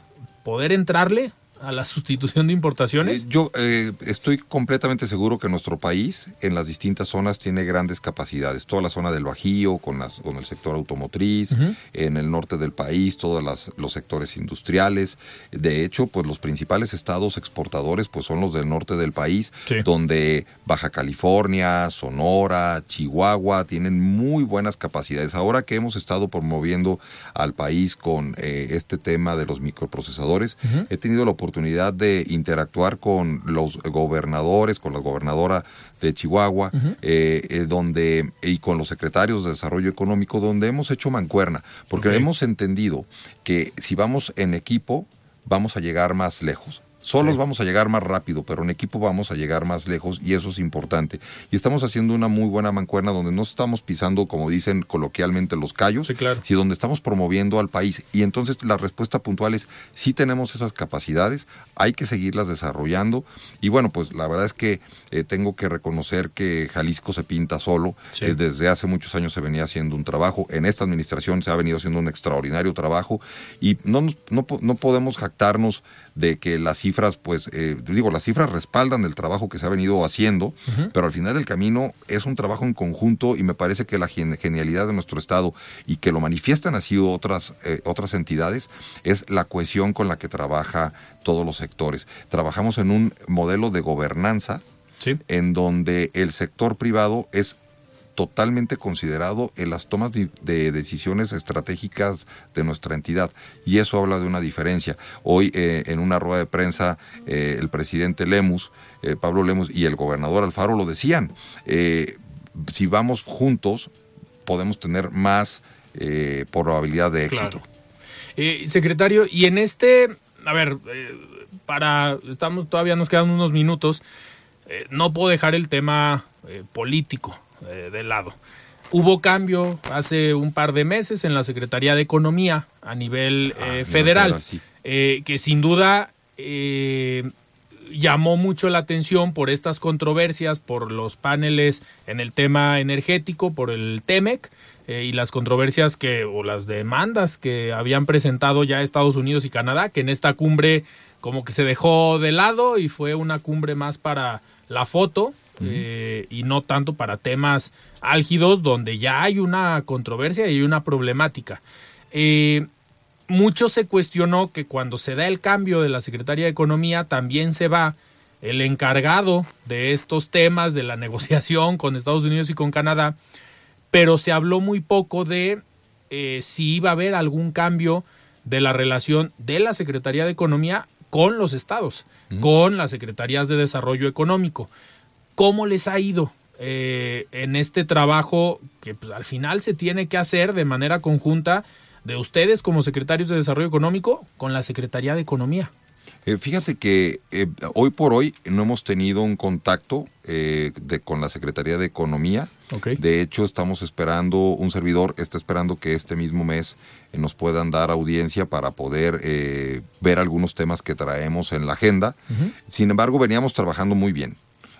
poder entrarle a la sustitución de importaciones. Eh, Yo eh, estoy completamente seguro que nuestro país en las distintas zonas tiene grandes capacidades. Toda la zona del Bajío, con, las, con el sector automotriz, en el norte del país, todos las- los sectores industriales. De hecho, pues los principales estados exportadores pues son los del norte del país, Sí. donde Baja California, Sonora, Chihuahua tienen muy buenas capacidades. Ahora que hemos estado promoviendo al país con eh, este tema de los microprocesadores, he tenido la oportunidad de interactuar con los gobernadores, con la gobernadora de Chihuahua, eh, eh, donde y con los secretarios de Desarrollo Económico, donde hemos hecho mancuerna, porque hemos entendido que si vamos en equipo, vamos a llegar más lejos. Solos Sí. vamos a llegar más rápido, pero en equipo vamos a llegar más lejos y eso es importante. Y estamos haciendo una muy buena mancuerna donde no estamos pisando, como dicen coloquialmente, los callos, Sí, claro. sino donde estamos promoviendo al país. Y entonces la respuesta puntual es, sí tenemos esas capacidades, hay que seguirlas desarrollando. Y bueno, pues la verdad es que eh, tengo que reconocer que Jalisco se pinta solo. Sí. Eh, desde hace muchos años se venía haciendo un trabajo. En esta administración se ha venido haciendo un extraordinario trabajo. Y no, nos- no, no podemos jactarnos de que las cifras, pues, eh, digo, las cifras respaldan el trabajo que se ha venido haciendo, pero al final del camino es un trabajo en conjunto y me parece que la gen- genialidad de nuestro Estado y que lo manifiestan así otras, eh, otras entidades es la cohesión con la que trabaja todos los sectores. Trabajamos en un modelo de gobernanza Sí. en donde el sector privado es totalmente considerado en las tomas de, de decisiones estratégicas de nuestra entidad y eso habla de una diferencia. Hoy eh, en una rueda de prensa eh, el presidente Lemus, eh, Pablo Lemus y el gobernador Alfaro lo decían, eh, si vamos juntos podemos tener más eh, probabilidad de éxito. Claro. Eh, secretario, y en este, a ver, para, estamos, todavía nos quedan unos minutos, no puedo dejar el tema eh, político eh, de lado. Hubo cambio hace un par de meses en la Secretaría de Economía a nivel Ah, eh, nivel federal, sí. eh, que sin duda eh, llamó mucho la atención por estas controversias, por los paneles en el tema energético, por el TEMEC eh, y las controversias que o las demandas que habían presentado ya Estados Unidos y Canadá, que en esta cumbre como que se dejó de lado y fue una cumbre más para la foto eh, y no tanto para temas álgidos donde ya hay una controversia y una problemática. Eh, mucho se cuestionó que cuando se da el cambio de la Secretaría de Economía también se va el encargado de estos temas de la negociación con Estados Unidos y con Canadá, pero se habló muy poco de eh, si iba a haber algún cambio de la relación de la Secretaría de Economía con los estados, con las Secretarías de Desarrollo Económico. ¿Cómo les ha ido eh, en este trabajo que pues, al final se tiene que hacer de manera conjunta de ustedes como secretarios de Desarrollo Económico con la Secretaría de Economía? Eh, fíjate que eh, hoy por hoy no hemos tenido un contacto eh, de, con la Secretaría de Economía. De hecho, estamos esperando, un servidor está esperando que este mismo mes nos puedan dar audiencia para poder eh, ver algunos temas que traemos en la agenda. Sin embargo, veníamos trabajando muy bien.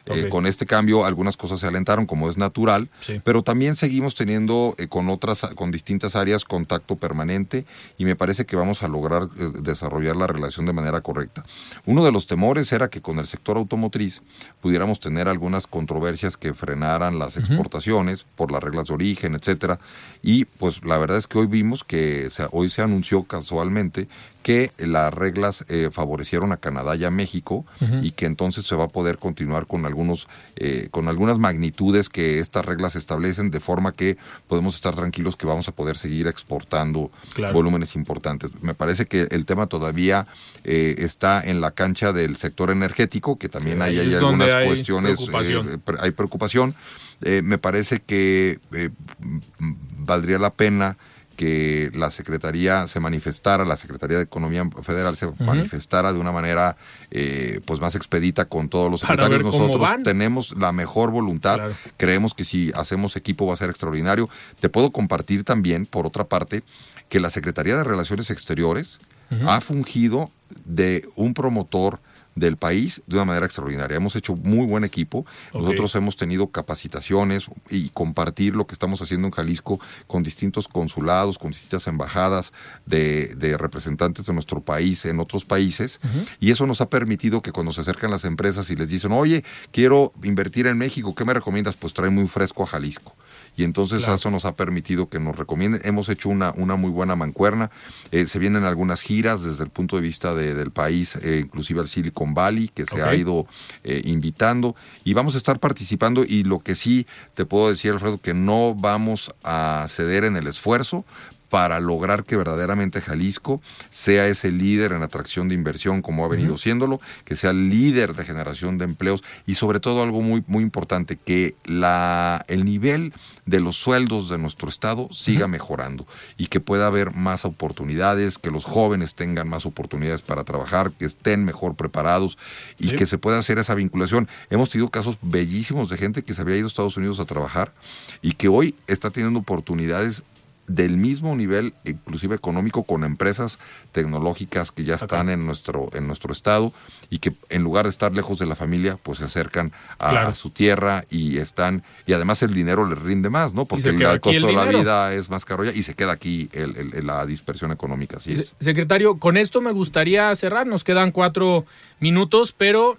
Eh, con este cambio algunas cosas se alentaron como es natural, Sí. pero también seguimos teniendo eh, con otras, con distintas áreas contacto permanente y me parece que vamos a lograr eh, desarrollar la relación de manera correcta. Uno de los temores era que con el sector automotriz pudiéramos tener algunas controversias que frenaran las exportaciones por las reglas de origen, etcétera, y pues la verdad es que hoy vimos que se- hoy se anunció casualmente que las reglas eh, favorecieron a Canadá y a México y que entonces se va a poder continuar con algunos eh, con algunas magnitudes que estas reglas establecen de forma que podemos estar tranquilos que vamos a poder seguir exportando Claro. volúmenes importantes. Me parece que el tema todavía eh, está en la cancha del sector energético, que también Sí, hay, algunas hay cuestiones, preocupación. eh, hay preocupación. Eh, me parece que eh, valdría la pena que la Secretaría se manifestara, la Secretaría de Economía Federal se manifestara de una manera eh, pues más expedita con todos los secretarios. Nosotros tenemos la mejor voluntad, Claro. creemos que si hacemos equipo va a ser extraordinario. Te puedo compartir también, por otra parte, que la Secretaría de Relaciones Exteriores ha fungido de un promotor del país de una manera extraordinaria. Hemos hecho muy buen equipo. Nosotros hemos tenido capacitaciones y compartir lo que estamos haciendo en Jalisco con distintos consulados, con distintas embajadas de, de representantes de nuestro país en otros países. Y eso nos ha permitido que cuando se acercan las empresas y les dicen, oye, quiero invertir en México, ¿qué me recomiendas? Pues trae muy fresco a Jalisco. Y entonces Claro. eso nos ha permitido que nos recomienden. Hemos hecho una, una muy buena mancuerna. Eh, se vienen algunas giras desde el punto de vista de- del país, eh, inclusive al Silicon Valley, que se ha ido eh, invitando. Y vamos a estar participando. Y lo que sí te puedo decir, Alfredo, que no vamos a ceder en el esfuerzo para lograr que verdaderamente Jalisco sea ese líder en atracción de inversión como ha venido siéndolo, que sea líder de generación de empleos y sobre todo algo muy muy importante que la el nivel de los sueldos de nuestro estado siga mejorando y que pueda haber más oportunidades, que los jóvenes tengan más oportunidades para trabajar, que estén mejor preparados y Sí. que se pueda hacer esa vinculación. Hemos tenido casos bellísimos de gente que se había ido a Estados Unidos a trabajar y que hoy está teniendo oportunidades del mismo nivel, inclusive económico, con empresas tecnológicas que ya están en nuestro, en nuestro estado y que en lugar de estar lejos de la familia, pues se acercan a, Claro. su tierra y están, y además el dinero les rinde más, ¿no? Porque el, costo de la vida es más caro ya y se queda aquí el- el- el- la dispersión económica, así es. Secretario, con esto me gustaría cerrar. Nos quedan cuatro minutos, pero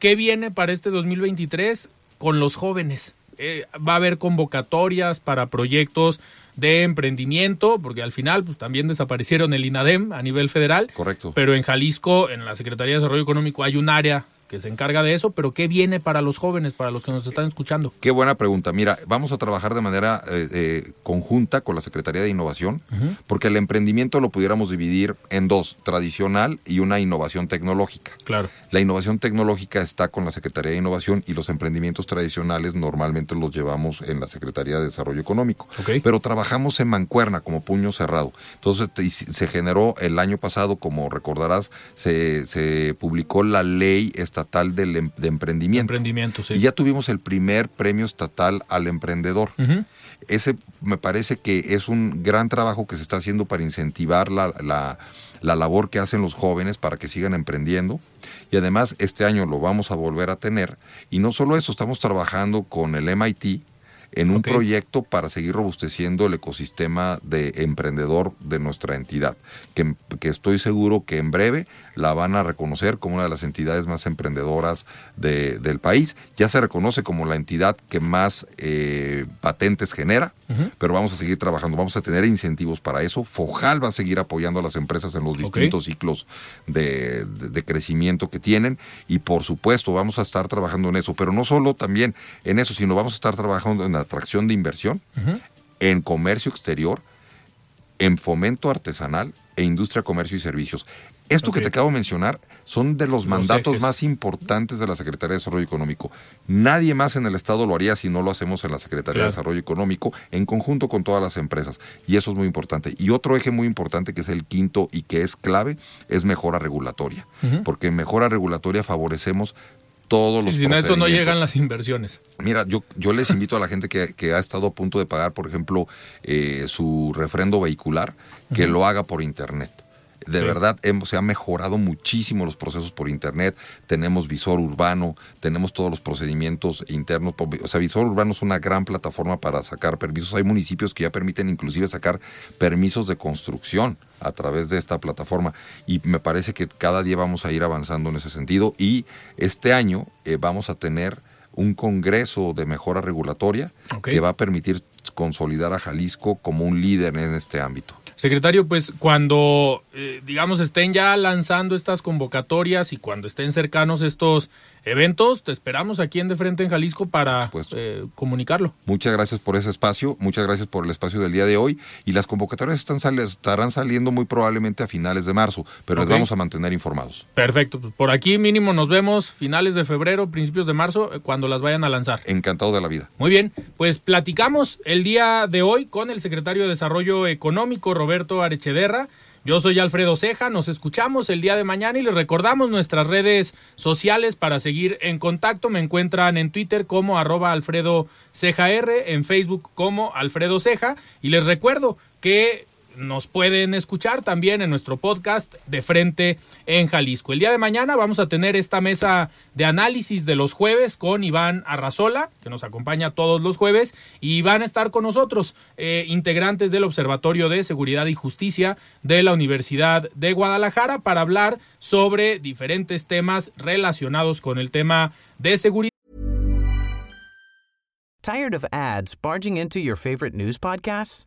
¿qué viene para este 2023 con los jóvenes? Eh, ¿Va a haber convocatorias para proyectos de emprendimiento? Porque al final pues, también desaparecieron el INADEM a nivel federal. Correcto. Pero en Jalisco, en la Secretaría de Desarrollo Económico, hay un área que se encarga de eso. Pero ¿qué viene para los jóvenes, para los que nos están escuchando? Qué buena pregunta. Mira, vamos a trabajar de manera eh, eh, conjunta con la Secretaría de Innovación, porque el emprendimiento lo pudiéramos dividir en dos, tradicional y una innovación tecnológica. Claro. La innovación tecnológica está con la Secretaría de Innovación y los emprendimientos tradicionales normalmente los llevamos en la Secretaría de Desarrollo Económico. Ok. Pero trabajamos en mancuerna como puño cerrado. Entonces te- y se se generó el año pasado, como recordarás, se, se publicó la ley estatal del em- de emprendimiento. Emprendimiento, sí. Y ya tuvimos el primer premio estatal al emprendedor. Ese me parece que es un gran trabajo que se está haciendo para incentivar la, la- la labor que hacen los jóvenes para que sigan emprendiendo. Y además este año lo vamos a volver a tener. Y no solo eso, estamos trabajando con el MIT en un proyecto para seguir robusteciendo el ecosistema de emprendedor de nuestra entidad, que, que estoy seguro que en breve la van a reconocer como una de las entidades más emprendedoras de- del país. Ya se reconoce como la entidad que más eh, patentes genera, pero vamos a seguir trabajando, vamos a tener incentivos para eso. Fojal va a seguir apoyando a las empresas en los distintos ciclos de, de- de crecimiento que tienen y por supuesto vamos a estar trabajando en eso, pero no solo también en eso, sino vamos a estar trabajando en la atracción de inversión, en comercio exterior, en fomento artesanal e industria, comercio y servicios. Esto que te acabo de mencionar son de los, Los mandatos ejes. más importantes de la Secretaría de Desarrollo Económico. Nadie más en el Estado lo haría si no lo hacemos en la Secretaría Claro. de Desarrollo Económico en conjunto con todas las empresas. Y eso es muy importante. Y otro eje muy importante que es el quinto y que es clave es mejora regulatoria. Porque en mejora regulatoria favorecemos todos Sí, los sin eso no llegan las inversiones. Mira, yo, yo les invito a la gente que, que ha estado a punto de pagar, por ejemplo, eh, su refrendo vehicular, que lo haga por internet. De Sí. verdad, hemos, se han mejorado muchísimo los procesos por Internet. Tenemos visor urbano, tenemos todos los procedimientos internos. O sea, visor urbano es una gran plataforma para sacar permisos. Hay municipios que ya permiten inclusive sacar permisos de construcción a través de esta plataforma. Y me parece que cada día vamos a ir avanzando en ese sentido. Y este año eh, vamos a tener un congreso de mejora regulatoria que va a permitir consolidar a Jalisco como un líder en este ámbito. Secretario, pues cuando, eh, digamos, estén ya lanzando estas convocatorias y cuando estén cercanos estos eventos, te esperamos aquí en De Frente en Jalisco para eh, comunicarlo. Muchas gracias por ese espacio, muchas gracias por el espacio del día de hoy y las convocatorias están sali- estarán saliendo muy probablemente a finales de marzo, pero les vamos a mantener informados. Perfecto, pues por aquí mínimo nos vemos finales de febrero, principios de marzo, eh, cuando las vayan a lanzar. Encantado de la vida. Muy bien, pues platicamos el día de hoy con el secretario de Desarrollo Económico, Roberto Arechederra. Yo soy Alfredo Ceja, nos escuchamos el día de mañana y les recordamos nuestras redes sociales para seguir en contacto. Me encuentran en Twitter como arroba Alfredo Ceja R, en Facebook como Alfredo Ceja y les recuerdo que nos pueden escuchar también en nuestro podcast de frente en Jalisco. El día de mañana vamos a tener esta mesa de análisis de los jueves con Iván Arrazola, que nos acompaña todos los jueves, y van a estar con nosotros eh, integrantes del Observatorio de Seguridad y Justicia de la Universidad de Guadalajara para hablar sobre diferentes temas relacionados con el tema de seguridad. Tired of ads barging into your favorite news podcasts?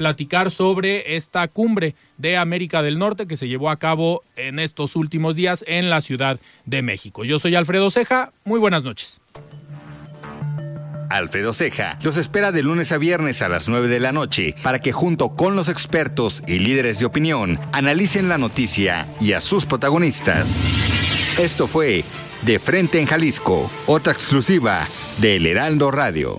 platicar sobre esta cumbre de América del Norte que se llevó a cabo en estos últimos días en la Ciudad de México. Yo soy Alfredo Ceja, muy buenas noches. Alfredo Ceja los espera de lunes a viernes a las 9 de la noche para que junto con los expertos y líderes de opinión analicen la noticia y a sus protagonistas. Esto fue De Frente en Jalisco, otra exclusiva de El Heraldo Radio.